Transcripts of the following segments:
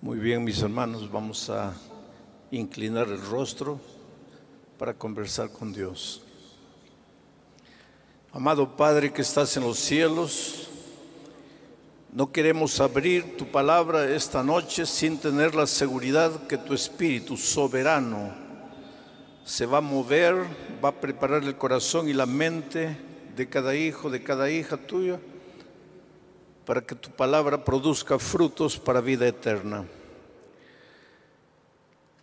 Muy bien, mis hermanos, vamos a inclinar el rostro para conversar con Dios. Amado Padre que estás en los cielos, no queremos abrir tu palabra esta noche sin tener la seguridad que tu Espíritu soberano se va a mover, va a preparar el corazón y la mente de cada hijo, de cada hija tuya para que tu palabra produzca frutos para vida eterna.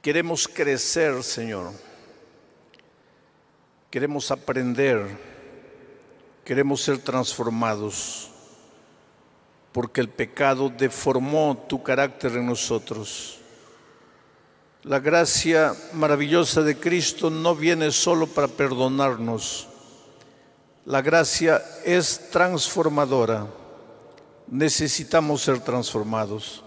Queremos crecer, Señor. Queremos aprender. Queremos ser transformados. Porque el pecado deformó tu carácter en nosotros. La gracia maravillosa de Cristo no viene solo para perdonarnos. La gracia es transformadora necesitamos ser transformados.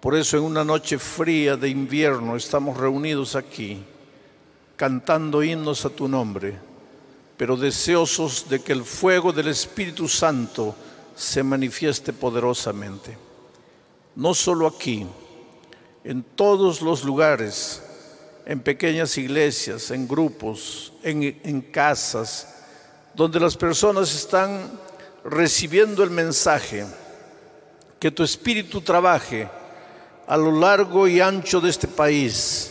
Por eso en una noche fría de invierno estamos reunidos aquí, cantando himnos a tu nombre, pero deseosos de que el fuego del Espíritu Santo se manifieste poderosamente. No solo aquí, en todos los lugares, en pequeñas iglesias, en grupos, en, en casas, donde las personas están recibiendo el mensaje, que tu espíritu trabaje a lo largo y ancho de este país,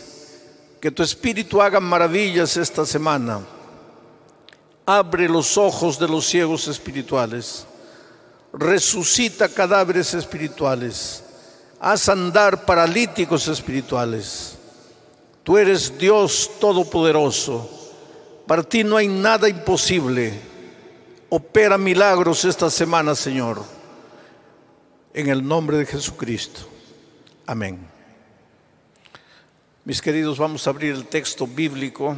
que tu espíritu haga maravillas esta semana. Abre los ojos de los ciegos espirituales, resucita cadáveres espirituales, haz andar paralíticos espirituales. Tú eres Dios todopoderoso, para ti no hay nada imposible Opera milagros esta semana, Señor. En el nombre de Jesucristo. Amén. Mis queridos, vamos a abrir el texto bíblico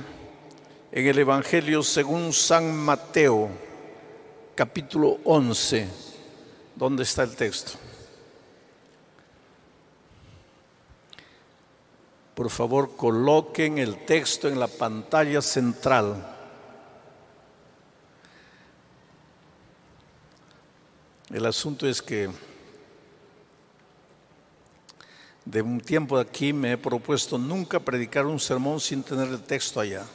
en el Evangelio según San Mateo, capítulo 11. ¿Dónde está el texto? Por favor, coloquen el texto en la pantalla central. El asunto es que de un tiempo aquí me he propuesto nunca predicar un sermón sin tener el texto allá.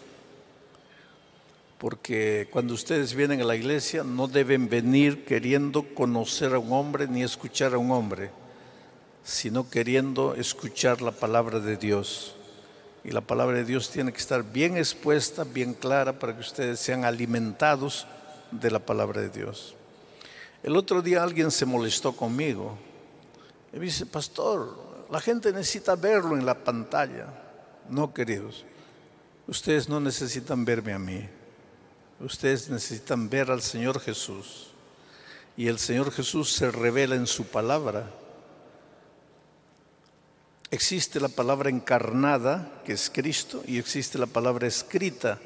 Porque cuando ustedes vienen a la iglesia no deben venir queriendo conocer a un hombre ni escuchar a un hombre, sino queriendo escuchar la palabra de Dios. Y la palabra de Dios tiene que estar bien expuesta, bien clara, para que ustedes sean alimentados de la palabra de Dios. El otro día alguien se molestó conmigo y me dice, pastor, la gente necesita verlo en la pantalla. No, queridos, ustedes no necesitan verme a mí. Ustedes necesitan ver al Señor Jesús. Y el Señor Jesús se revela en su palabra. Existe la palabra encarnada, que es Cristo, y existe la palabra escrita,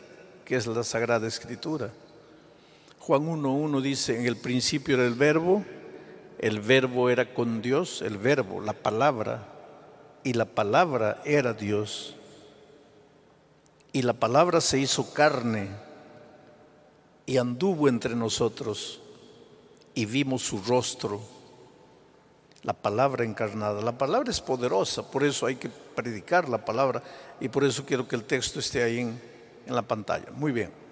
que es la Sagrada Escritura. Juan 1.1 dice, en el principio era el verbo, el verbo era con Dios, el verbo, la palabra, y la palabra era Dios. Y la palabra se hizo carne y anduvo entre nosotros y vimos su rostro, la palabra encarnada. La palabra es poderosa, por eso hay que predicar la palabra y por eso quiero que el texto esté ahí en, en la pantalla. Muy bien.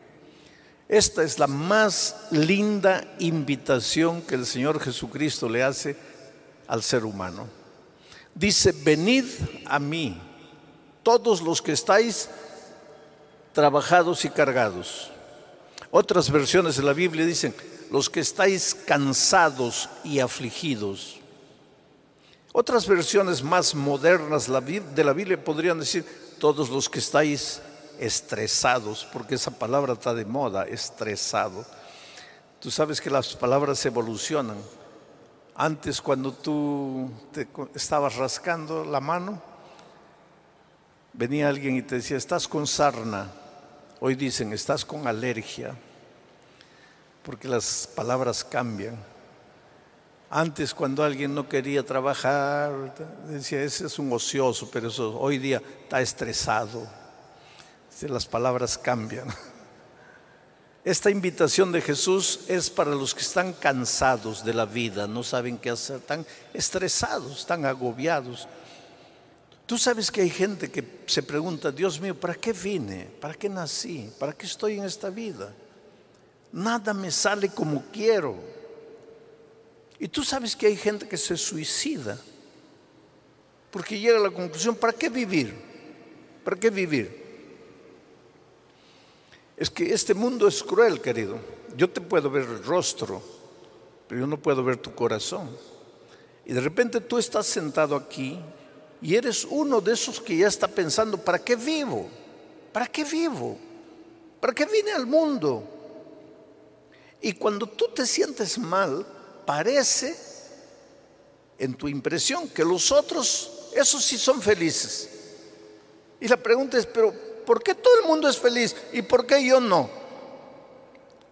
Esta es la más linda invitación que el Señor Jesucristo le hace al ser humano. Dice, venid a mí, todos los que estáis trabajados y cargados. Otras versiones de la Biblia dicen, los que estáis cansados y afligidos. Otras versiones más modernas de la Biblia podrían decir, todos los que estáis estresados, porque esa palabra está de moda, estresado. Tú sabes que las palabras evolucionan. Antes cuando tú te estabas rascando la mano, venía alguien y te decía, estás con sarna. Hoy dicen, estás con alergia, porque las palabras cambian. Antes cuando alguien no quería trabajar, decía, ese es un ocioso, pero eso hoy día está estresado las palabras cambian. Esta invitación de Jesús es para los que están cansados de la vida, no saben qué hacer, están estresados, están agobiados. Tú sabes que hay gente que se pregunta, Dios mío, ¿para qué vine? ¿Para qué nací? ¿Para qué estoy en esta vida? Nada me sale como quiero. Y tú sabes que hay gente que se suicida porque llega a la conclusión, ¿para qué vivir? ¿Para qué vivir? Es que este mundo es cruel, querido. Yo te puedo ver el rostro, pero yo no puedo ver tu corazón. Y de repente tú estás sentado aquí y eres uno de esos que ya está pensando, ¿para qué vivo? ¿Para qué vivo? ¿Para qué vine al mundo? Y cuando tú te sientes mal, parece en tu impresión que los otros, esos sí son felices. Y la pregunta es, pero ¿por qué todo el mundo es feliz y por qué yo no?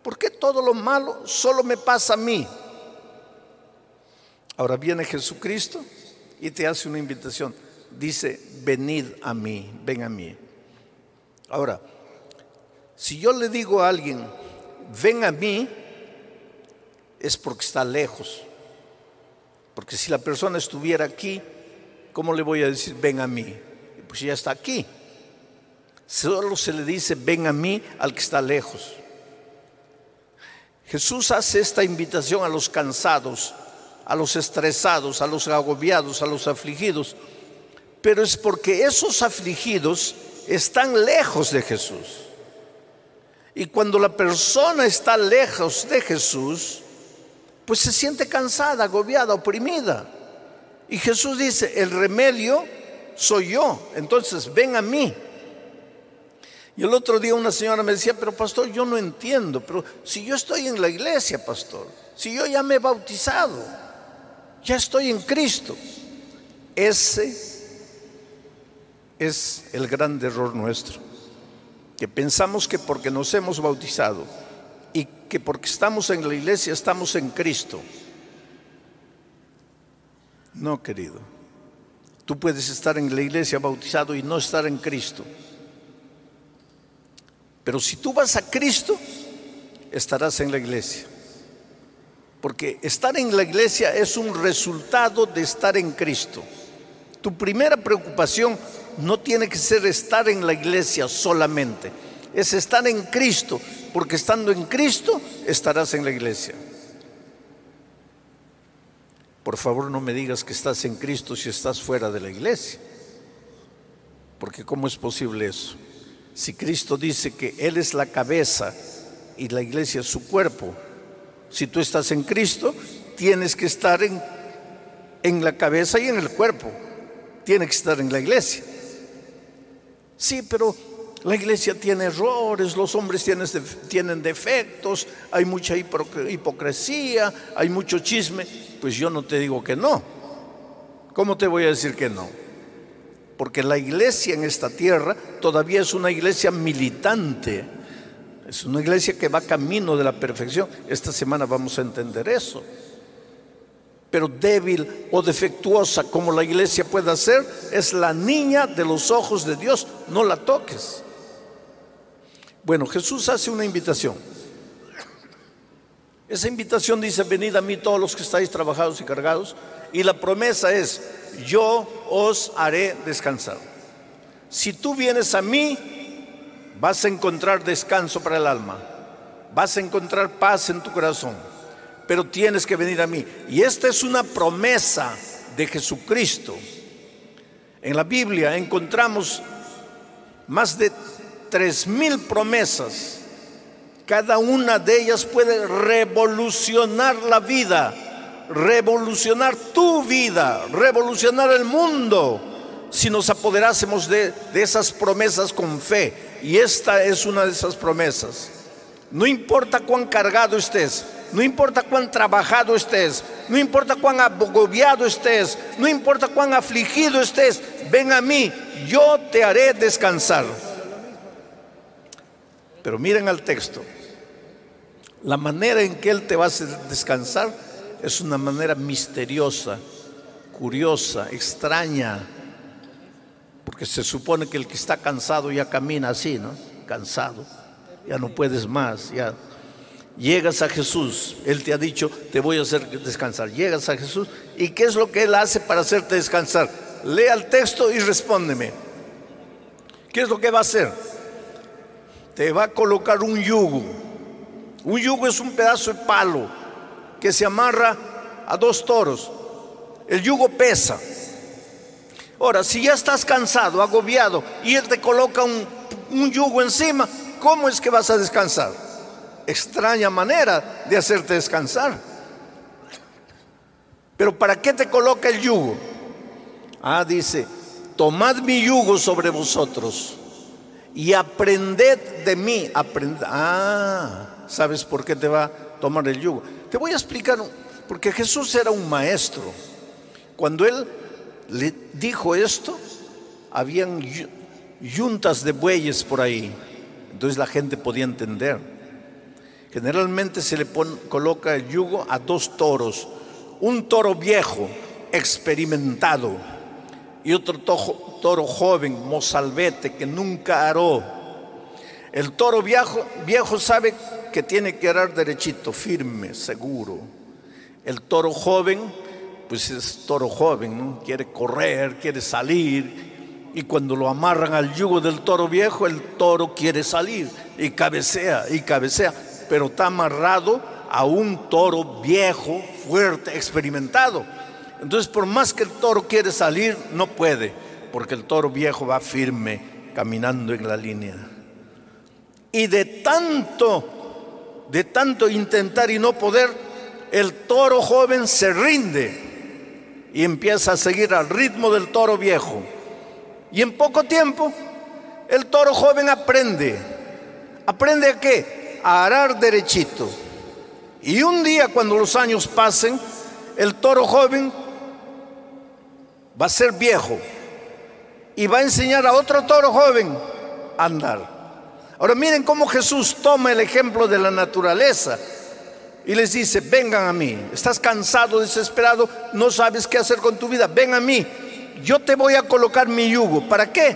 ¿Por qué todo lo malo solo me pasa a mí? Ahora viene Jesucristo y te hace una invitación. Dice, venid a mí, ven a mí. Ahora, si yo le digo a alguien, ven a mí, es porque está lejos. Porque si la persona estuviera aquí, ¿cómo le voy a decir, ven a mí? Pues ya está aquí. Solo se le dice, ven a mí al que está lejos. Jesús hace esta invitación a los cansados, a los estresados, a los agobiados, a los afligidos, pero es porque esos afligidos están lejos de Jesús. Y cuando la persona está lejos de Jesús, pues se siente cansada, agobiada, oprimida. Y Jesús dice, el remedio soy yo, entonces ven a mí. Y el otro día una señora me decía, pero pastor, yo no entiendo, pero si yo estoy en la iglesia, pastor, si yo ya me he bautizado, ya estoy en Cristo. Ese es el gran error nuestro, que pensamos que porque nos hemos bautizado y que porque estamos en la iglesia estamos en Cristo. No, querido. Tú puedes estar en la iglesia bautizado y no estar en Cristo. Pero si tú vas a Cristo, estarás en la iglesia. Porque estar en la iglesia es un resultado de estar en Cristo. Tu primera preocupación no tiene que ser estar en la iglesia solamente, es estar en Cristo, porque estando en Cristo estarás en la iglesia. Por favor no me digas que estás en Cristo si estás fuera de la iglesia, porque ¿cómo es posible eso? Si Cristo dice que Él es la cabeza y la iglesia es su cuerpo, si tú estás en Cristo, tienes que estar en, en la cabeza y en el cuerpo, tienes que estar en la iglesia. Sí, pero la iglesia tiene errores, los hombres tienen, tienen defectos, hay mucha hipocresía, hay mucho chisme. Pues yo no te digo que no. ¿Cómo te voy a decir que no? Porque la iglesia en esta tierra todavía es una iglesia militante, es una iglesia que va camino de la perfección. Esta semana vamos a entender eso. Pero débil o defectuosa como la iglesia pueda ser, es la niña de los ojos de Dios, no la toques. Bueno, Jesús hace una invitación. Esa invitación dice, venid a mí todos los que estáis trabajados y cargados. Y la promesa es, yo os haré descansar. Si tú vienes a mí, vas a encontrar descanso para el alma, vas a encontrar paz en tu corazón, pero tienes que venir a mí. Y esta es una promesa de Jesucristo. En la Biblia encontramos más de tres mil promesas. Cada una de ellas puede revolucionar la vida revolucionar tu vida, revolucionar el mundo, si nos apoderásemos de, esas promesas con fe. Y esta es una de esas promesas. No importa cuán cargado estés, no importa cuán trabajado estés, no importa cuán agobiado estés, no importa cuán afligido estés, ven a mí, yo te haré descansar. Pero miren al texto, la manera en que Él te va a hacer descansar es una manera misteriosa, curiosa, extraña, porque se supone que el que está cansado ya camina así, ¿no? Cansado, ya no puedes más, ya llegas a Jesús, Él te ha dicho, te voy a hacer descansar, llegas a Jesús, ¿y qué es lo que Él hace para hacerte descansar? lea el texto y respóndeme. ¿Qué es lo que va a hacer? Te va a colocar un yugo. Un yugo es un pedazo de palo que se amarra a dos toros. El yugo pesa. Ahora, si ya estás cansado, agobiado, y Él te coloca un, un yugo encima, ¿cómo es que vas a descansar? Extraña manera de hacerte descansar. Pero ¿para qué te coloca el yugo? Ah, dice, tomad mi yugo sobre vosotros y aprended de mí. Ah, ¿sabes por qué te va a tomar el yugo? Te voy a explicar, porque Jesús era un maestro. Cuando él le dijo esto, habían yuntas de bueyes por ahí. Entonces la gente podía entender. Generalmente se le coloca el yugo a dos toros. Un toro viejo, experimentado, y otro toro joven, mozalbete, que nunca aró. El toro viejo, viejo sabe que tiene que arar derechito, firme, seguro. El toro joven, pues es toro joven, quiere correr, quiere salir. Y cuando lo amarran al yugo del toro viejo, el toro quiere salir y cabecea y cabecea, pero está amarrado a un toro viejo, fuerte, experimentado. Entonces, por más que el toro quiere salir, no puede, porque el toro viejo va firme, caminando en la línea. Y de tanto, de tanto intentar y no poder, el toro joven se rinde y empieza a seguir al ritmo del toro viejo. Y en poco tiempo, el toro joven aprende. ¿Aprende a qué? A arar derechito. Y un día, cuando los años pasen, el toro joven va a ser viejo y va a enseñar a otro toro joven a andar. Ahora miren cómo Jesús toma el ejemplo de la naturaleza y les dice, vengan a mí, estás cansado, desesperado, no sabes qué hacer con tu vida, ven a mí, yo te voy a colocar mi yugo. ¿Para qué?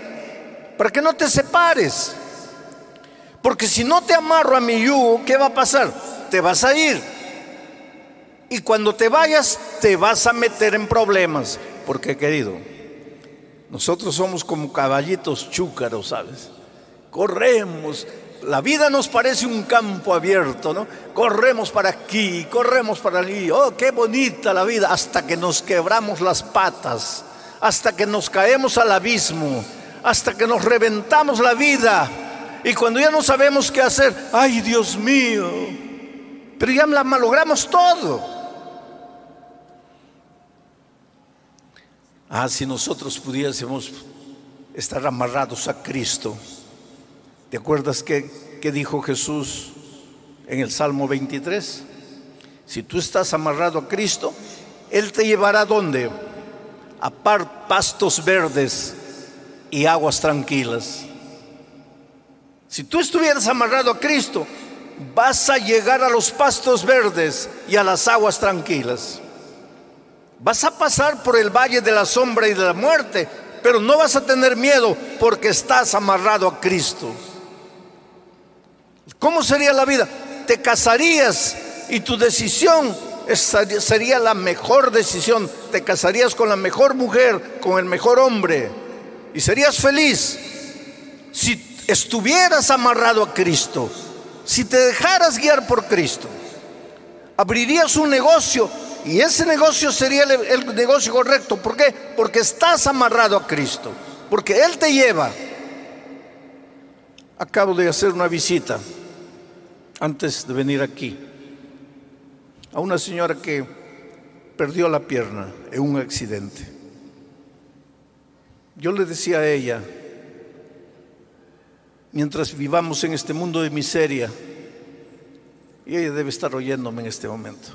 Para que no te separes. Porque si no te amarro a mi yugo, ¿qué va a pasar? Te vas a ir. Y cuando te vayas, te vas a meter en problemas. Porque querido, nosotros somos como caballitos chúcaros, ¿sabes? Corremos. La vida nos parece un campo abierto, ¿no? Corremos para aquí, corremos para allí. Oh, qué bonita la vida, hasta que nos quebramos las patas, hasta que nos caemos al abismo, hasta que nos reventamos la vida. Y cuando ya no sabemos qué hacer, ay Dios mío, pero ya la malogramos todo. Ah, si nosotros pudiésemos estar amarrados a Cristo. ¿Te acuerdas que, dijo Jesús en el Salmo 23? Si tú estás amarrado a Cristo, Él te llevará a dónde? A par pastos verdes y aguas tranquilas. Si tú estuvieras amarrado a Cristo, vas a llegar a los pastos verdes y a las aguas tranquilas. Vas a pasar por el valle de la sombra y de la muerte, pero no vas a tener miedo porque estás amarrado a Cristo. ¿Cómo sería la vida? Te casarías y tu decisión sería la mejor decisión. Te casarías con la mejor mujer, con el mejor hombre y serías feliz si estuvieras amarrado a Cristo, si te dejaras guiar por Cristo. Abrirías un negocio y ese negocio sería el, negocio correcto. ¿Por qué? Porque estás amarrado a Cristo. Porque Él te lleva. Acabo de hacer una visita antes de venir aquí a una señora que perdió la pierna en un accidente. Yo le decía a ella, mientras vivamos en este mundo de miseria, y ella debe estar oyéndome en este momento,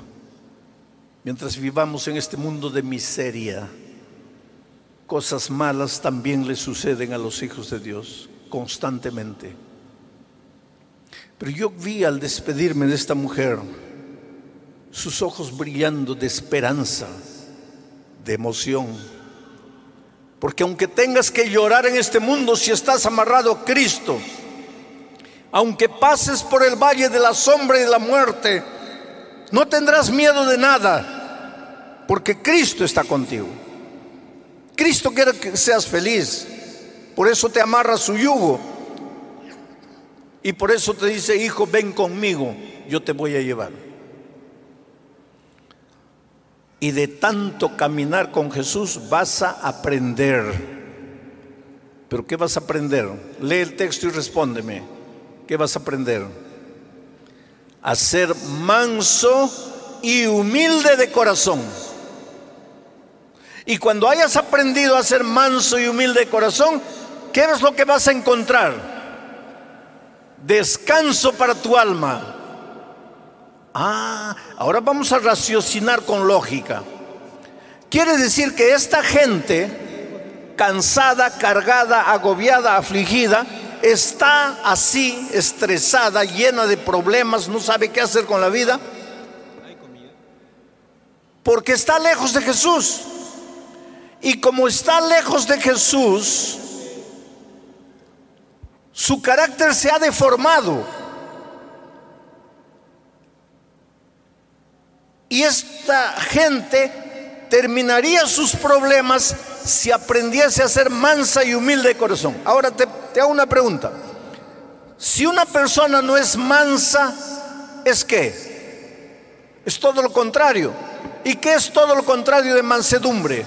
Mientras vivamos en este mundo de miseria, cosas malas también le suceden a los hijos de Dios constantemente. Pero yo vi al despedirme de esta mujer sus ojos brillando de esperanza, de emoción. Porque aunque tengas que llorar en este mundo si estás amarrado a Cristo, aunque pases por el valle de la sombra y de la muerte, no tendrás miedo de nada, porque Cristo está contigo. Cristo quiere que seas feliz. Por eso te amarra su yugo. Y por eso te dice, hijo, ven conmigo, yo te voy a llevar. Y de tanto caminar con Jesús vas a aprender. ¿Pero qué vas a aprender? Lee el texto y respóndeme. ¿Qué vas a aprender? A ser manso y humilde de corazón. Y cuando hayas aprendido a ser manso y humilde de corazón, ¿qué es lo que vas a encontrar? Descanso para tu alma. Ah, ahora vamos a raciocinar con lógica. Quiere decir que esta gente, cansada, cargada, agobiada, afligida, está así, estresada, llena de problemas, no sabe qué hacer con la vida, porque está lejos de Jesús. Y como está lejos de Jesús, su carácter se ha deformado. Y esta gente terminaría sus problemas si aprendiese a ser mansa y humilde de corazón. Ahora te, te hago una pregunta. Si una persona no es mansa, ¿es qué? Es todo lo contrario. ¿Y qué es todo lo contrario de mansedumbre?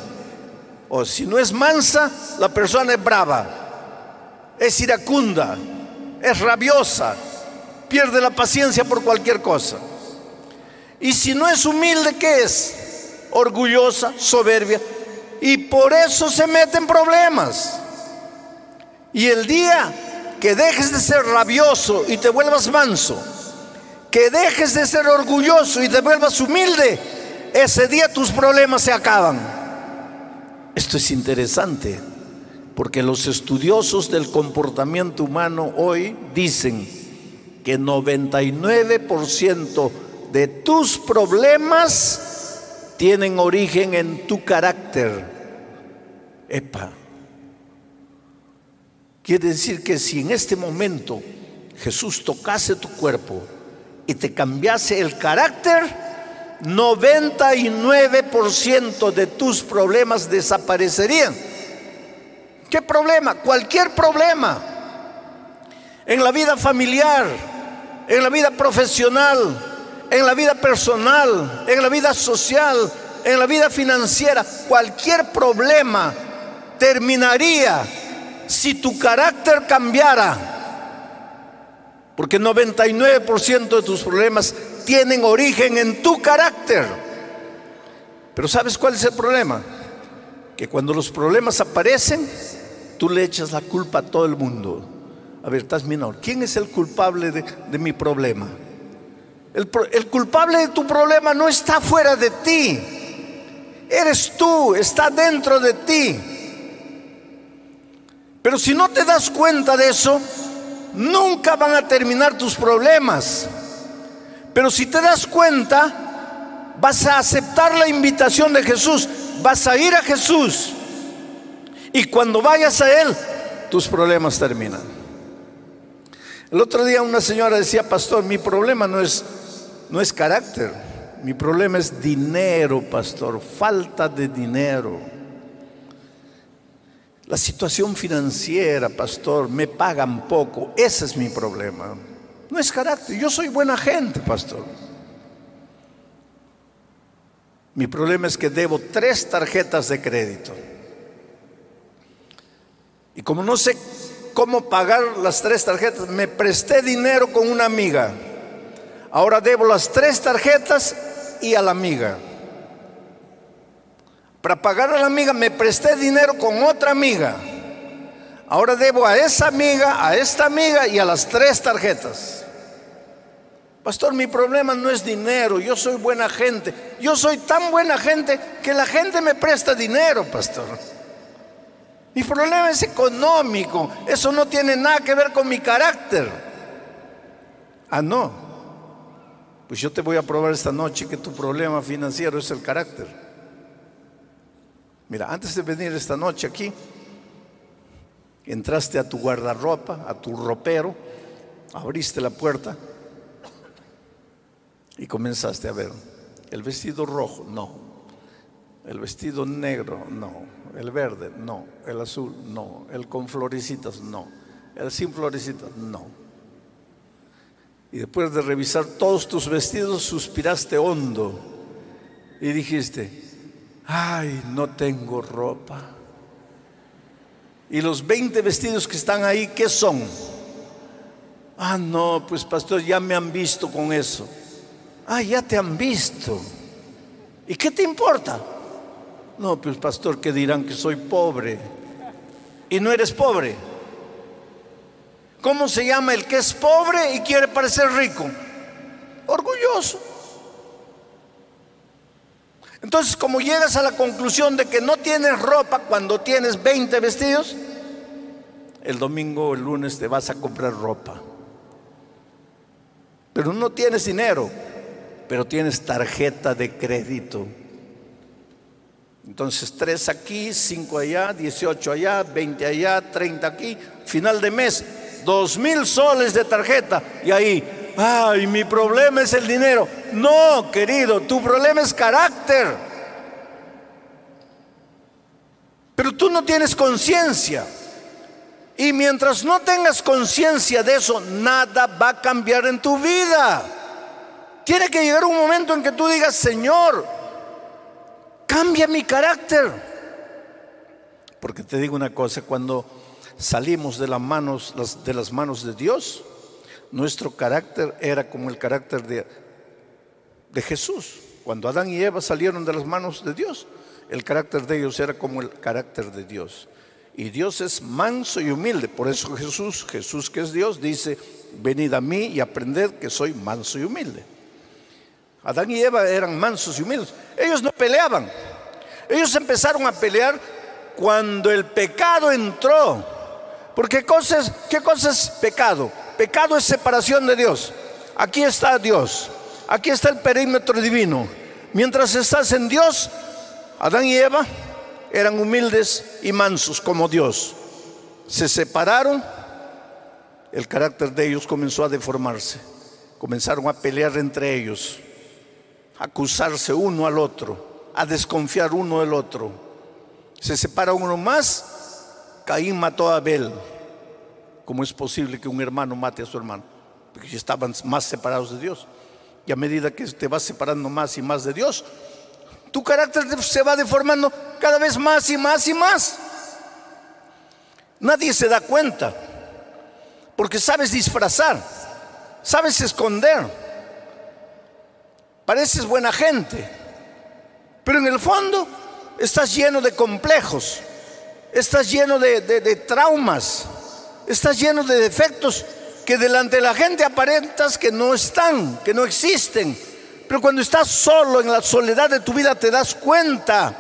O si no es mansa, la persona es brava, es iracunda, es rabiosa, pierde la paciencia por cualquier cosa. Y si no es humilde, ¿qué es? Orgullosa, soberbia. Y por eso se meten problemas. Y el día que dejes de ser rabioso y te vuelvas manso, que dejes de ser orgulloso y te vuelvas humilde, ese día tus problemas se acaban. Esto es interesante, porque los estudiosos del comportamiento humano hoy dicen que 99% de tus problemas tienen origen en tu carácter. Epa. Quiere decir que si en este momento Jesús tocase tu cuerpo y te cambiase el carácter, 99% de tus problemas desaparecerían. ¿Qué problema? Cualquier problema. En la vida familiar, en la vida profesional, en la vida personal, en la vida social, en la vida financiera, cualquier problema terminaría si tu carácter cambiara. Porque 99% de tus problemas tienen origen en tu carácter. Pero ¿sabes cuál es el problema? Que cuando los problemas aparecen, tú le echas la culpa a todo el mundo. A ver, estás menor. ¿Quién es el culpable de, mi problema? El, el culpable de tu problema no está fuera de ti. Eres tú, está dentro de ti. Pero si no te das cuenta de eso, nunca van a terminar tus problemas. Pero si te das cuenta, vas a aceptar la invitación de Jesús, vas a ir a Jesús. Y cuando vayas a Él, tus problemas terminan. El otro día una señora decía, pastor, mi problema no es, no es carácter, mi problema es dinero, pastor, falta de dinero. La situación financiera, pastor, me pagan poco, ese es mi problema. No es carácter. Yo soy buena gente, pastor. Mi problema es que debo tres tarjetas de crédito. Y como no sé cómo pagar las tres tarjetas, me presté dinero con una amiga. Ahora debo las tres tarjetas y a la amiga. Para pagar a la amiga me presté dinero con otra amiga. Ahora debo a esa amiga, a esta amiga y a las tres tarjetas. Pastor, mi problema no es dinero, yo soy buena gente. Yo soy tan buena gente que la gente me presta dinero, pastor. Mi problema es económico, eso no tiene nada que ver con mi carácter. Ah, no. Pues yo te voy a probar esta noche que tu problema financiero es el carácter. Mira, antes de venir esta noche aquí, entraste a tu guardarropa, a tu ropero, abriste la puerta y comenzaste a ver el vestido rojo, no. El vestido negro, no. El verde, no, el azul, no, el con florecitas, no, el sin florecitas, no. Y después de revisar todos tus vestidos, suspiraste hondo y dijiste, ay, no tengo ropa. Y los 20 vestidos que están ahí, ¿qué son? Ah, no, pues pastor, ya me han visto con eso. Ah, ya te han visto. ¿Y qué te importa? No, pues pastor, que dirán que soy pobre. Y no eres pobre. ¿Cómo se llama el que es pobre y quiere parecer rico? Orgulloso. Entonces, como llegas a la conclusión de que no tienes ropa cuando tienes 20 vestidos, el domingo o el lunes te vas a comprar ropa. Pero no tienes dinero, pero tienes tarjeta de crédito. Entonces, tres aquí, cinco allá, 18 allá, 20 allá, 30 aquí. Final de mes, dos mil soles de tarjeta. Y ahí, ay, mi problema es el dinero. No, querido, tu problema es carácter. Pero tú no tienes conciencia. Y mientras no tengas conciencia de eso, nada va a cambiar en tu vida. Tiene que llegar un momento en que tú digas, Señor, cambia mi carácter. Porque te digo una cosa, cuando salimos de las manos, de las manos de Dios, nuestro carácter era como el carácter de, de Jesús. Cuando Adán y Eva salieron de las manos de Dios, el carácter de ellos era como el carácter de Dios. Y Dios es manso y humilde. Por eso Jesús, Jesús que es Dios, dice, venid a mí y aprended que soy manso y humilde. Adán y Eva eran mansos y humildes. Ellos no peleaban. Ellos empezaron a pelear cuando el pecado entró. Porque ¿qué cosa es, qué cosa es pecado? Pecado es separación de Dios. Aquí está Dios. Aquí está el perímetro divino. Mientras estás en Dios, Adán y Eva eran humildes y mansos como Dios. Se separaron, el carácter de ellos comenzó a deformarse. Comenzaron a pelear entre ellos, acusarse uno al otro, a desconfiar uno del otro. Se separa uno más, Caín mató a Abel. ¿Cómo es posible que un hermano mate a su hermano? Porque estaban más separados de Dios. Y a medida que te vas separando más y más de Dios, tu carácter se va deformando cada vez más y más y más. Nadie se da cuenta, porque sabes disfrazar, sabes esconder, pareces buena gente, pero en el fondo estás lleno de complejos, estás lleno de, traumas, estás lleno de defectos que delante de la gente aparentas que no están, que no existen, pero cuando estás solo en la soledad de tu vida te das cuenta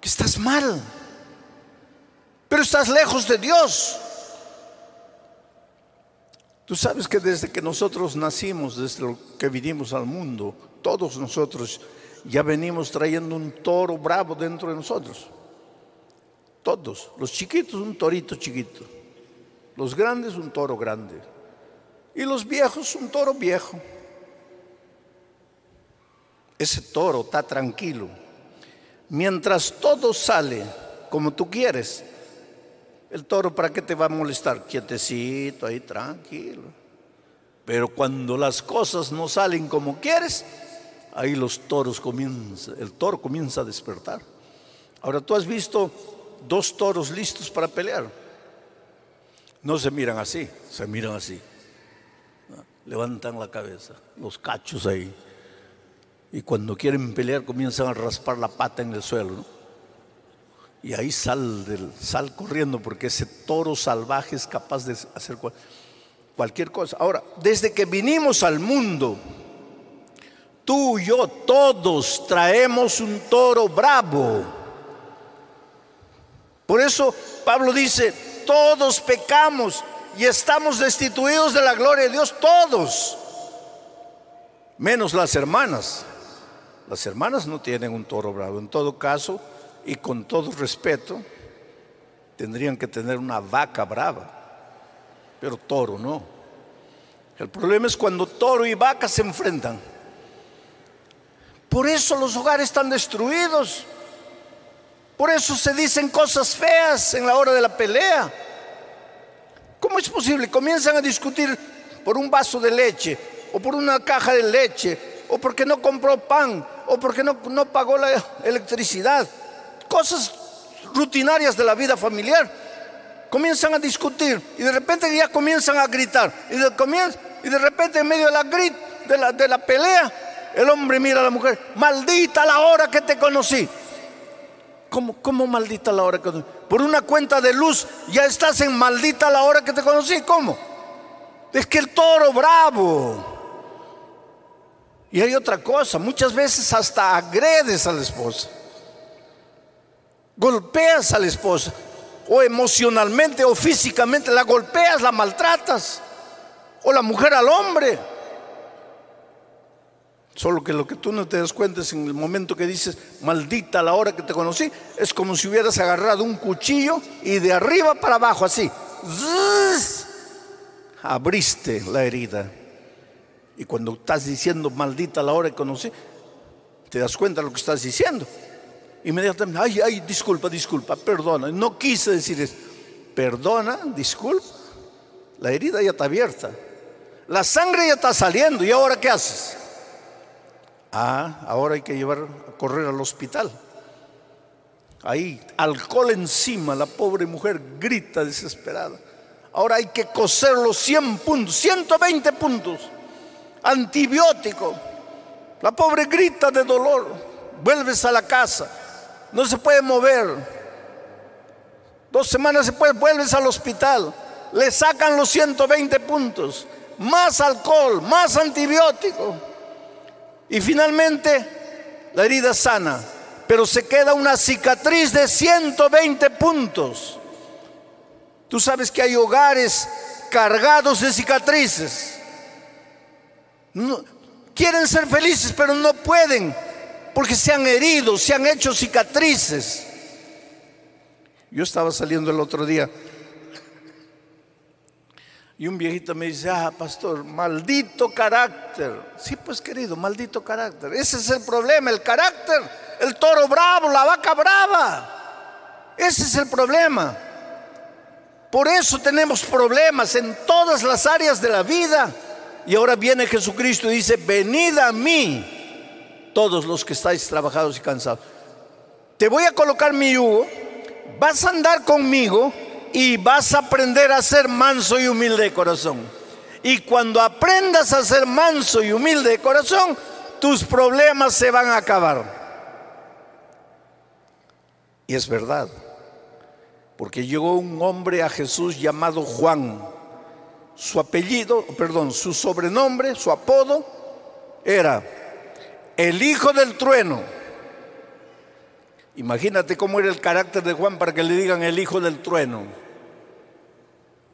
que estás mal. Pero estás lejos de Dios. Tú sabes que desde que nosotros nacimos, desde que vinimos al mundo, todos nosotros ya venimos trayendo un toro bravo dentro de nosotros. Todos. Los chiquitos, un torito chiquito. Los grandes, un toro grande. Y los viejos, un toro viejo ese toro está tranquilo. Mientras todo sale como tú quieres, el toro para qué te va a molestar? Quietecito, ahí tranquilo. Pero cuando las cosas no salen como quieres, ahí los toros comienzan, el toro comienza a despertar. Ahora tú has visto dos toros listos para pelear. No se miran así, se miran así. Levantan la cabeza, los cachos ahí. Y cuando quieren pelear comienzan a raspar la pata en el suelo. Y ahí sal, del, sal corriendo porque ese toro salvaje es capaz de hacer cualquier cosa. Ahora, desde que vinimos al mundo, tú y yo, todos traemos un toro bravo. Por eso Pablo dice, todos pecamos y estamos destituidos de la gloria de Dios, todos, menos las hermanas. Las hermanas no tienen un toro bravo. En todo caso, y con todo respeto, tendrían que tener una vaca brava, pero toro no. El problema es cuando toro y vaca se enfrentan. Por eso los hogares están destruidos, Por eso se dicen cosas feas en la hora de la pelea. ¿Cómo es posible? Comienzan a discutir por un vaso de leche o por una caja de leche o porque no compró pan o porque no, pagó la electricidad. Cosas rutinarias de la vida familiar. Comienzan a discutir y de repente ya comienzan a gritar. Y de, y de repente en medio de la, grit, de, la, de la pelea, el hombre mira a la mujer, maldita la hora que te conocí. ¿Cómo, ¿Cómo, maldita la hora que te Por una cuenta de luz ya estás en maldita la hora que te conocí. ¿Cómo? Es que el toro bravo. Y hay otra cosa, muchas veces hasta agredes a la esposa. Golpeas a la esposa. O emocionalmente o físicamente la golpeas, la maltratas. O la mujer al hombre. Solo que lo que tú no te das cuenta es en el momento que dices, maldita la hora que te conocí, es como si hubieras agarrado un cuchillo y de arriba para abajo, así, abriste la herida. Y cuando estás diciendo, maldita la hora que conocí, te das cuenta de lo que estás diciendo. Inmediatamente, ay, ay, disculpa, disculpa, perdona. No quise decir eso. Perdona, disculpa. La herida ya está abierta. La sangre ya está saliendo. ¿Y ahora qué haces? Ah, ahora hay que llevar a correr al hospital. Ahí, alcohol encima, la pobre mujer grita desesperada. Ahora hay que coser los 100 puntos, 120 puntos. Antibiótico. La pobre grita de dolor. Vuelves a la casa. No se puede mover. Dos semanas después vuelves al hospital. Le sacan los 120 puntos. Más alcohol, más antibiótico y finalmente la herida sana, pero se queda una cicatriz de 120 puntos. Tú sabes que hay hogares cargados de cicatrices. quieren ser felices, pero no pueden porque se han herido, se han hecho cicatrices. Yo estaba saliendo el otro día y un viejito me dice, ah, pastor, maldito carácter. Sí, pues querido, maldito carácter. Ese es el problema, el carácter, el toro bravo, la vaca brava. Ese es el problema. Por eso tenemos problemas en todas las áreas de la vida. Y ahora viene Jesucristo y dice, venid a mí, todos los que estáis trabajados y cansados. Te voy a colocar mi yugo, vas a andar conmigo y vas a aprender a ser manso y humilde de corazón. Y cuando aprendas a ser manso y humilde de corazón, tus problemas se van a acabar. Y es verdad, porque llegó un hombre a Jesús llamado Juan. Su apellido, perdón, su sobrenombre, su apodo era el hijo del trueno. Imagínate cómo era el carácter de Juan para que le digan el hijo del trueno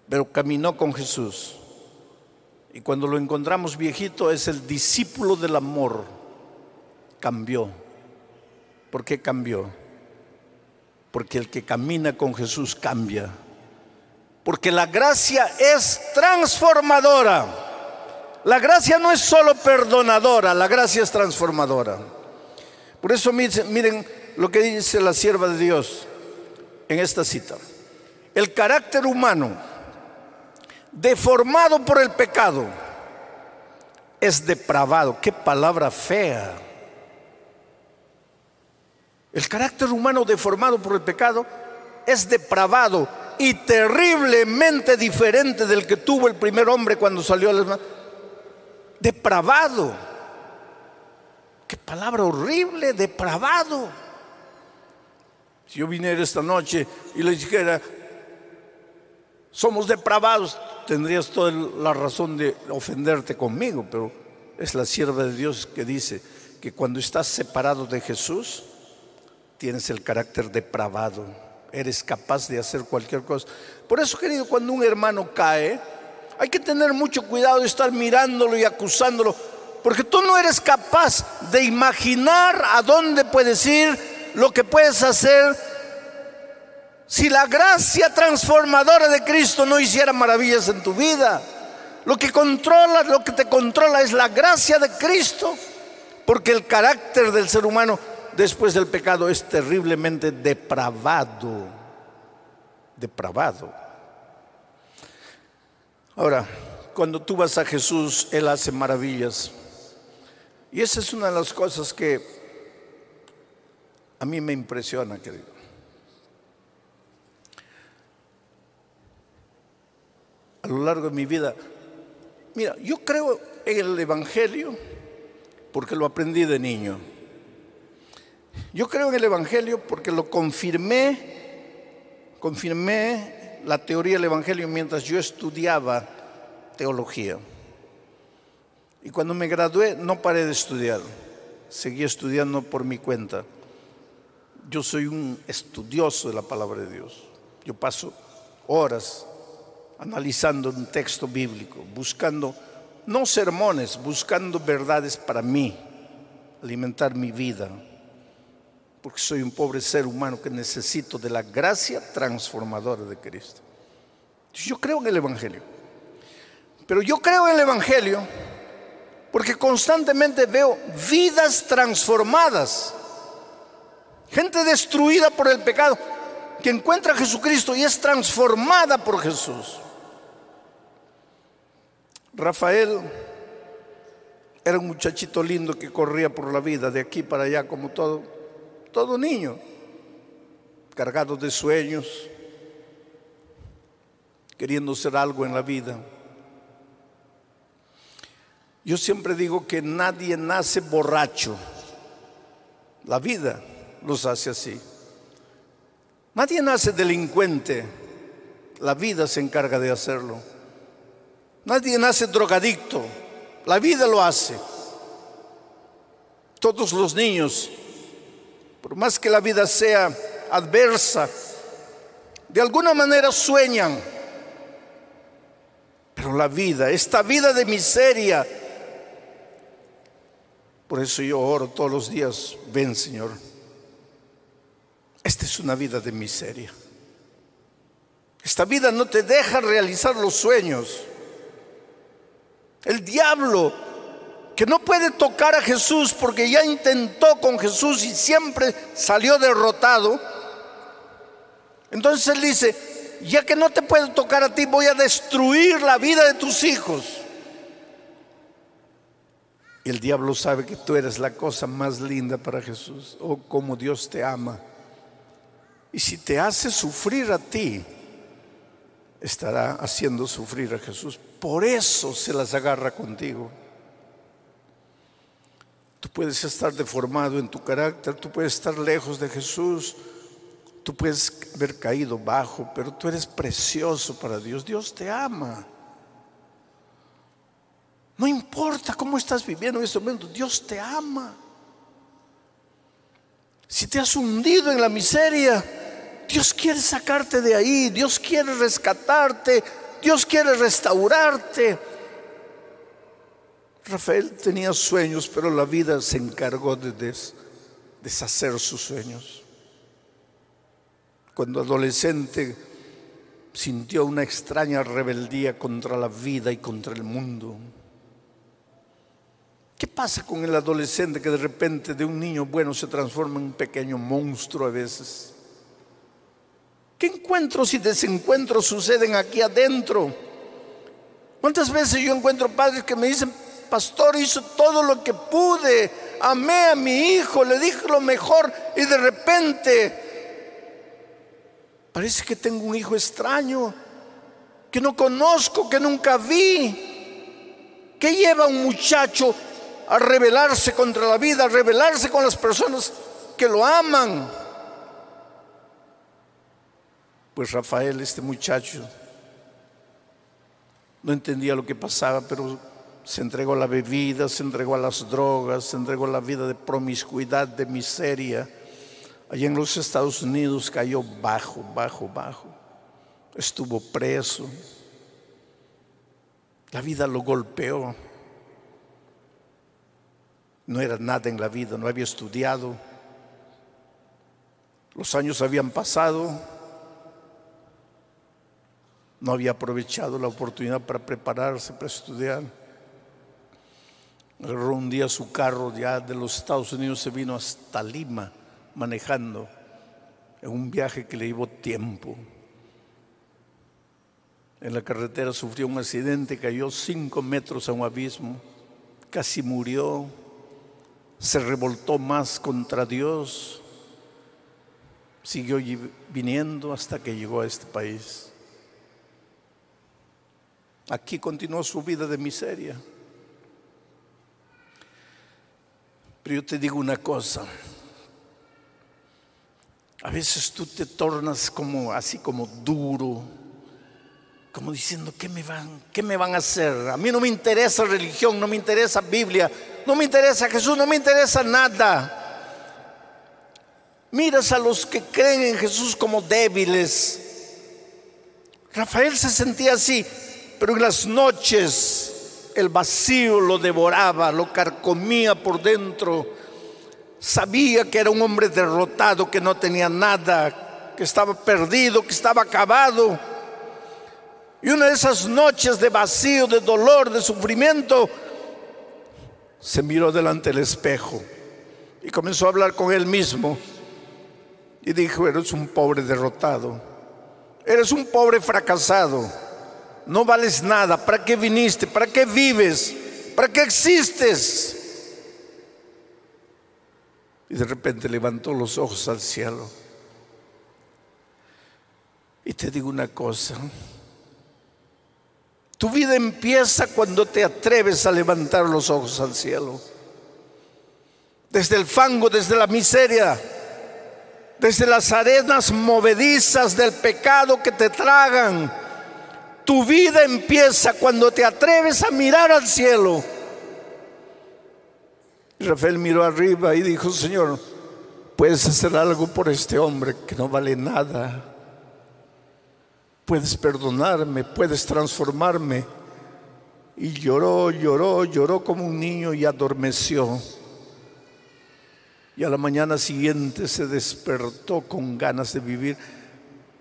pero caminó con Jesús. Y cuando lo encontramos viejito es el discípulo del amor. Cambió. ¿Por qué cambió? Porque el que camina con Jesús cambia. Porque la gracia es transformadora. La gracia no es solo perdonadora, la gracia es transformadora. Por eso miren lo que dice la sierva de Dios en esta cita. El carácter humano deformado por el pecado, es depravado. Qué palabra fea. El carácter humano deformado por el pecado es depravado y terriblemente diferente del que tuvo el primer hombre cuando salió al Depravado. Qué palabra horrible, depravado. Si yo viniera esta noche y le dijera, somos depravados, tendrías toda la razón de ofenderte conmigo, pero es la sierva de Dios que dice que cuando estás separado de Jesús, tienes el carácter depravado, eres capaz de hacer cualquier cosa. Por eso, querido, cuando un hermano cae, hay que tener mucho cuidado de estar mirándolo y acusándolo, porque tú no eres capaz de imaginar a dónde puedes ir, lo que puedes hacer si la gracia transformadora de Cristo no hiciera maravillas en tu vida. Lo que controla, lo que te controla es la gracia de Cristo, porque el carácter del ser humano después del pecado es terriblemente depravado. Depravado. Ahora, cuando tú vas a Jesús, Él hace maravillas. Y esa es una de las cosas que a mí me impresiona, querido. A lo largo de mi vida, mira, yo creo en el Evangelio porque lo aprendí de niño. Yo creo en el Evangelio porque lo confirmé, confirmé la teoría del Evangelio mientras yo estudiaba teología. Y cuando me gradué no paré de estudiar, seguí estudiando por mi cuenta. Yo soy un estudioso de la palabra de Dios. Yo paso horas analizando un texto bíblico, buscando, no sermones, buscando verdades para mí, alimentar mi vida, porque soy un pobre ser humano que necesito de la gracia transformadora de Cristo. Yo creo en el Evangelio, pero yo creo en el Evangelio porque constantemente veo vidas transformadas, gente destruida por el pecado, que encuentra a Jesucristo y es transformada por Jesús. Rafael era un muchachito lindo que corría por la vida de aquí para allá como todo, todo niño, cargado de sueños, queriendo ser algo en la vida. Yo siempre digo que nadie nace borracho. La vida los hace así. Nadie nace delincuente. La vida se encarga de hacerlo. Nadie nace drogadicto. La vida lo hace. Todos los niños, por más que la vida sea adversa, de alguna manera sueñan. Pero la vida, esta vida de miseria, por eso yo oro todos los días, ven Señor, esta es una vida de miseria. Esta vida no te deja realizar los sueños. El diablo que no puede tocar a Jesús porque ya intentó con Jesús y siempre salió derrotado. Entonces él dice, ya que no te puedo tocar a ti, voy a destruir la vida de tus hijos. El diablo sabe que tú eres la cosa más linda para Jesús. Oh, como Dios te ama. Y si te hace sufrir a ti, estará haciendo sufrir a Jesús. Por eso se las agarra contigo. Tú puedes estar deformado en tu carácter, tú puedes estar lejos de Jesús, tú puedes haber caído bajo, pero tú eres precioso para Dios. Dios te ama. No importa cómo estás viviendo en este momento, Dios te ama. Si te has hundido en la miseria, Dios quiere sacarte de ahí, Dios quiere rescatarte, Dios quiere restaurarte. Rafael tenía sueños, pero la vida se encargó de deshacer sus sueños. Cuando adolescente sintió una extraña rebeldía contra la vida y contra el mundo. ¿Qué pasa con el adolescente que de repente de un niño bueno se transforma en un pequeño monstruo a veces? ¿Qué encuentros y desencuentros suceden aquí adentro? ¿Cuántas veces yo encuentro padres que me dicen, pastor, hizo todo lo que pude, amé a mi hijo, le dije lo mejor y de repente parece que tengo un hijo extraño, que no conozco, que nunca vi? ¿Qué lleva un muchacho a rebelarse contra la vida, a rebelarse con las personas que lo aman. Pues Rafael, este muchacho, no entendía lo que pasaba, pero se entregó a la bebida, se entregó a las drogas, se entregó a la vida de promiscuidad, de miseria. Allí en los Estados Unidos cayó bajo, bajo, bajo. Estuvo preso. La vida lo golpeó no era nada en la vida, no había estudiado. Los años habían pasado, no había aprovechado la oportunidad para prepararse, para estudiar. Un día su carro ya de los Estados Unidos, se vino hasta Lima manejando en un viaje que le llevó tiempo. En la carretera sufrió un accidente, cayó cinco metros a un abismo, casi murió, se revoltó más contra Dios, siguió viniendo hasta que llegó a este país. Aquí continuó su vida de miseria. Pero yo te digo una cosa. A veces tú te tornas como así como duro, como diciendo, ¿qué me van, qué me van a hacer? A mí no me interesa religión, no me interesa Biblia, no me interesa Jesús, no me interesa nada. Miras a los que creen en Jesús como débiles. Rafael se sentía así, pero en las noches el vacío lo devoraba, lo carcomía por dentro. Sabía que era un hombre derrotado, que no tenía nada, que estaba perdido, que estaba acabado. Y una de esas noches de vacío, de dolor, de sufrimiento, se miró delante del espejo y comenzó a hablar con él mismo. Y dijo, eres un pobre derrotado, eres un pobre fracasado no vales nada. ¿Para qué viniste? ¿Para qué vives? ¿Para qué existes? Y de repente levantó los ojos al cielo. Y te digo una cosa. Tu vida empieza cuando te atreves a levantar los ojos al cielo. Desde el fango, desde la miseria, desde las arenas movedizas del pecado que te tragan tu vida empieza cuando te atreves a mirar al cielo. Rafael miró arriba y dijo, Señor, puedes hacer algo por este hombre que no vale nada. Puedes perdonarme, puedes transformarme. Y lloró, lloró, lloró como un niño y adormeció. Y a la mañana siguiente se despertó con ganas de vivir,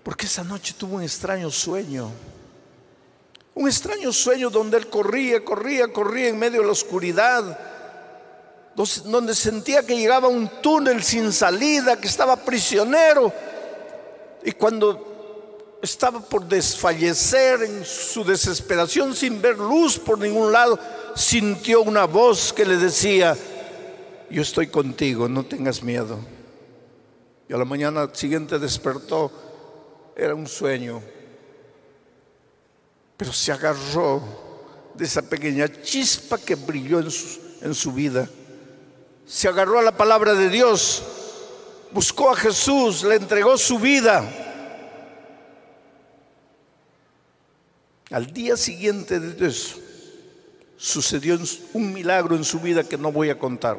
porque esa noche tuvo un extraño sueño. Un extraño sueño donde él corría, corría, corría en medio de la oscuridad, donde sentía que llegaba un túnel sin salida, que estaba prisionero. Y cuando estaba por desfallecer en su desesperación sin ver luz por ningún lado, sintió una voz que le decía, yo estoy contigo, no tengas miedo. Y a la mañana siguiente despertó, era un sueño, pero se agarró de esa pequeña chispa que brilló en su, en su vida. Se agarró a la palabra de Dios, buscó a Jesús, le entregó su vida. Al día siguiente de eso, sucedió un milagro en su vida que no voy a contar.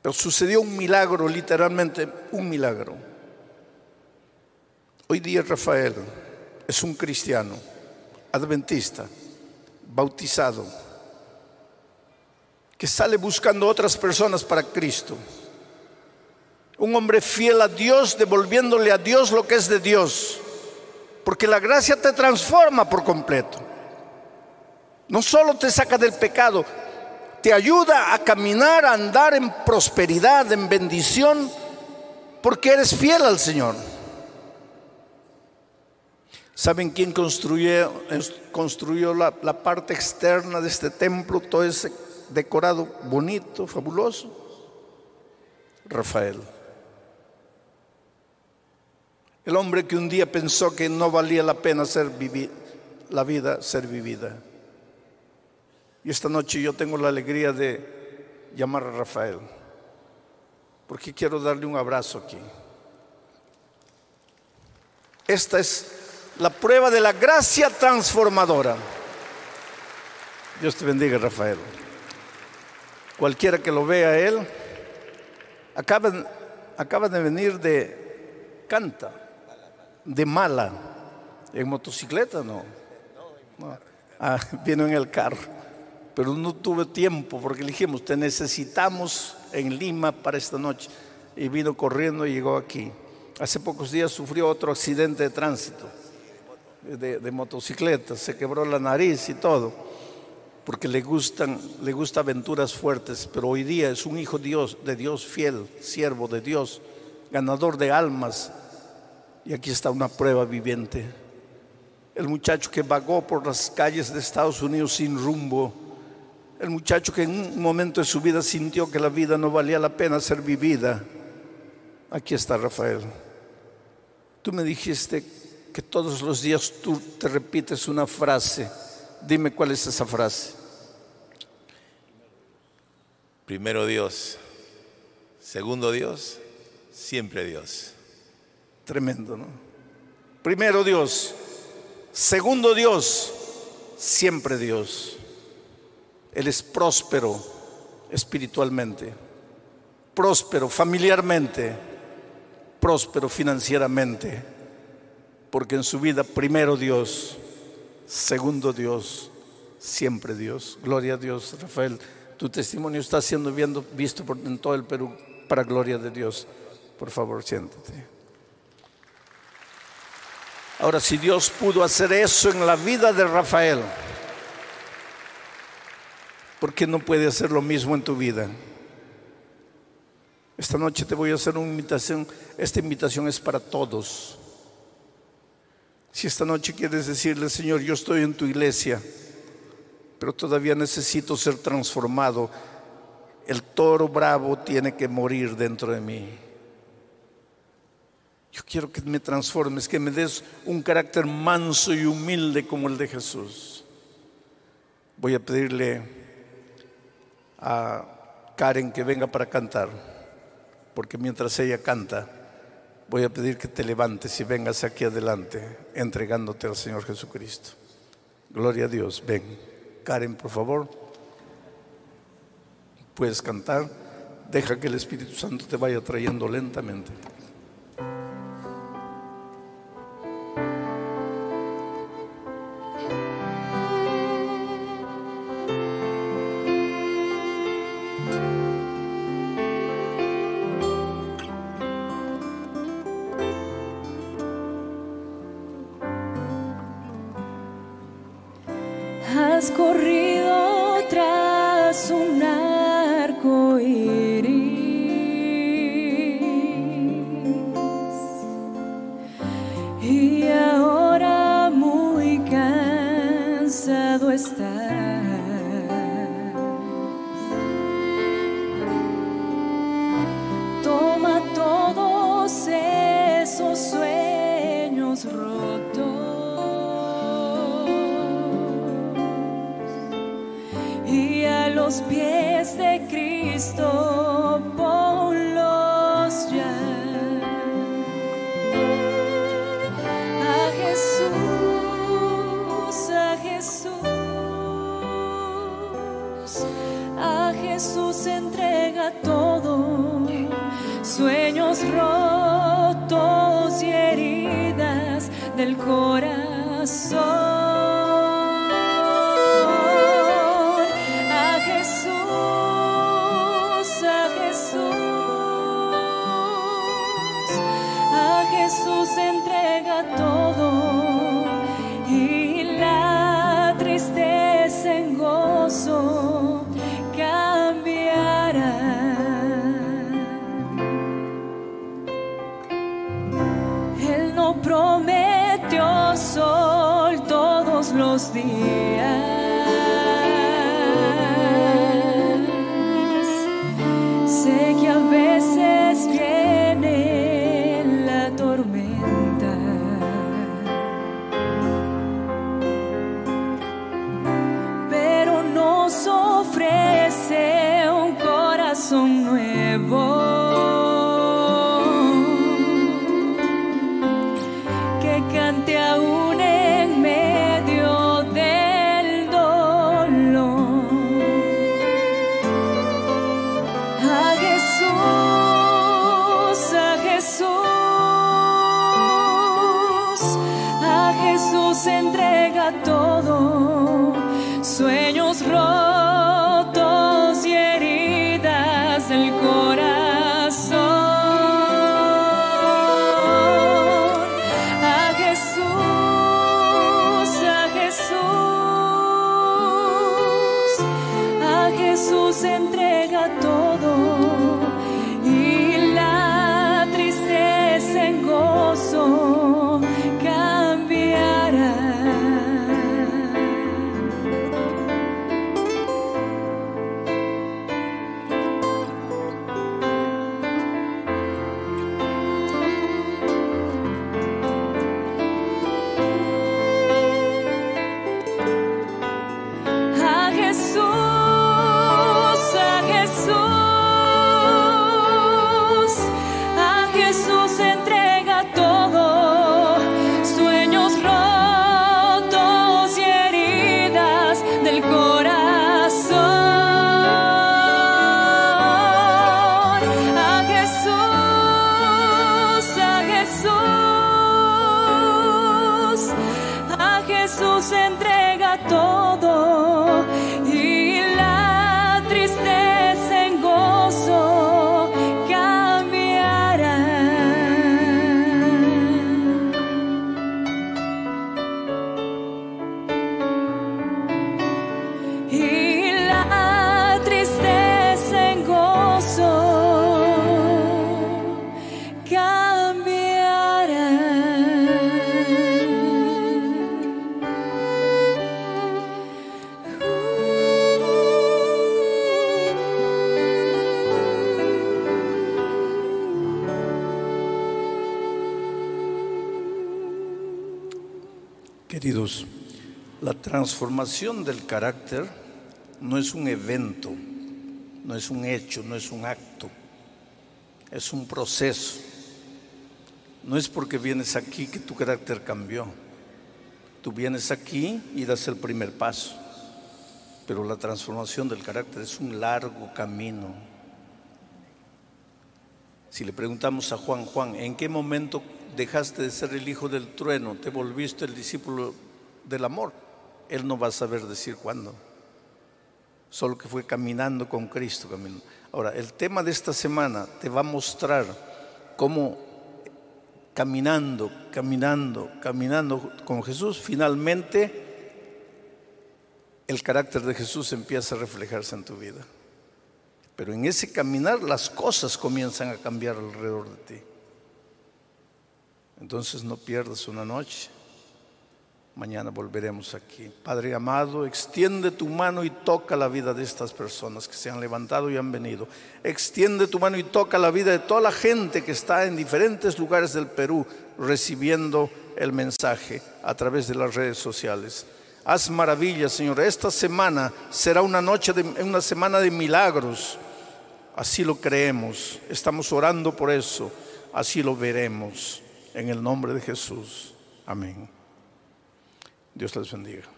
Pero sucedió un milagro, literalmente un milagro. Hoy día Rafael es un cristiano, adventista, bautizado, que sale buscando otras personas para Cristo. Un hombre fiel a Dios, devolviéndole a Dios lo que es de Dios. Porque la gracia te transforma por completo. No solo te saca del pecado, te ayuda a caminar, a andar en prosperidad, en bendición, porque eres fiel al Señor. ¿Saben quién construyó, construyó la, parte externa de este templo? Todo ese decorado bonito, fabuloso. Rafael. El hombre que un día pensó que no valía la pena ser la vida ser vivida. Y esta noche yo tengo la alegría de llamar a Rafael, porque quiero darle un abrazo aquí. Esta es la prueba de la gracia transformadora. Dios te bendiga, Rafael. Cualquiera que lo vea él, acaba, de venir de Canta, de Mala, en motocicleta, no. Ah, vino en el carro, pero no tuve tiempo porque dijimos, te necesitamos en Lima para esta noche. Y vino corriendo y llegó aquí. Hace pocos días sufrió otro accidente de tránsito de, motocicleta, se quebró la nariz y todo. porque le gustan, le gusta aventuras fuertes, pero hoy día es un hijo Dios, de Dios fiel, siervo de Dios, ganador de almas. Y aquí está una prueba viviente. El muchacho que vagó por las calles de Estados Unidos sin rumbo. El muchacho que en un momento de su vida sintió que la vida no valía la pena ser vivida. Aquí está Rafael. Tú me dijiste que todos los días tú te repites una frase Dime cuál es esa frase. Primero Dios, segundo Dios, siempre Dios. Tremendo, ¿no? Primero Dios, segundo Dios, siempre Dios. Él es próspero espiritualmente, próspero familiarmente, próspero financieramente, porque en su vida primero Dios segundo Dios, siempre Dios. Gloria a Dios, Rafael. Tu testimonio está siendo visto por, en todo el Perú para gloria de Dios. Por favor, siéntate. Ahora, si Dios pudo hacer eso en la vida de Rafael, ¿por qué no puede hacer lo mismo en tu vida? Esta noche te voy a hacer una invitación. Esta invitación es para todos. Si esta noche quieres decirle, Señor, yo estoy en tu iglesia, pero todavía necesito ser transformado, el toro bravo tiene que morir dentro de mí. Yo quiero que me transformes, que me des un carácter manso y humilde como el de Jesús. Voy a pedirle a Karen que venga para cantar, porque mientras ella canta, voy a pedir que te levantes y vengas aquí adelante entregándote al Señor Jesucristo. Gloria a Dios. Ven. Karen, por favor. Puedes cantar. Deja que el Espíritu Santo te vaya trayendo lentamente. скорее. Transformación del carácter no es un evento, no es un hecho, no es un acto, es un proceso. No es porque vienes aquí que tu carácter cambió. Tú vienes aquí y das el primer paso, pero la transformación del carácter es un largo camino. Si le preguntamos a Juan, Juan, ¿en qué momento dejaste de ser el hijo del trueno? ¿Te volviste el discípulo del amor? Él no va a saber decir cuándo. Solo que fue caminando con Cristo. caminando. Ahora, el tema de esta semana te va a mostrar cómo caminando, caminando, caminando con Jesús, finalmente el carácter de Jesús empieza a reflejarse en tu vida. Pero en ese caminar las cosas comienzan a cambiar alrededor de ti. Entonces no pierdas una noche. Mañana volveremos aquí. Padre amado, extiende tu mano y toca la vida de estas personas que se han levantado y han venido. Extiende tu mano y toca la vida de toda la gente que está en diferentes lugares del Perú recibiendo el mensaje a través de las redes sociales. Haz maravillas, Señor. Esta semana será una noche de una semana de milagros. Así lo creemos. Estamos orando por eso. Así lo veremos. En el nombre de Jesús. Amén. Dios les bendiga.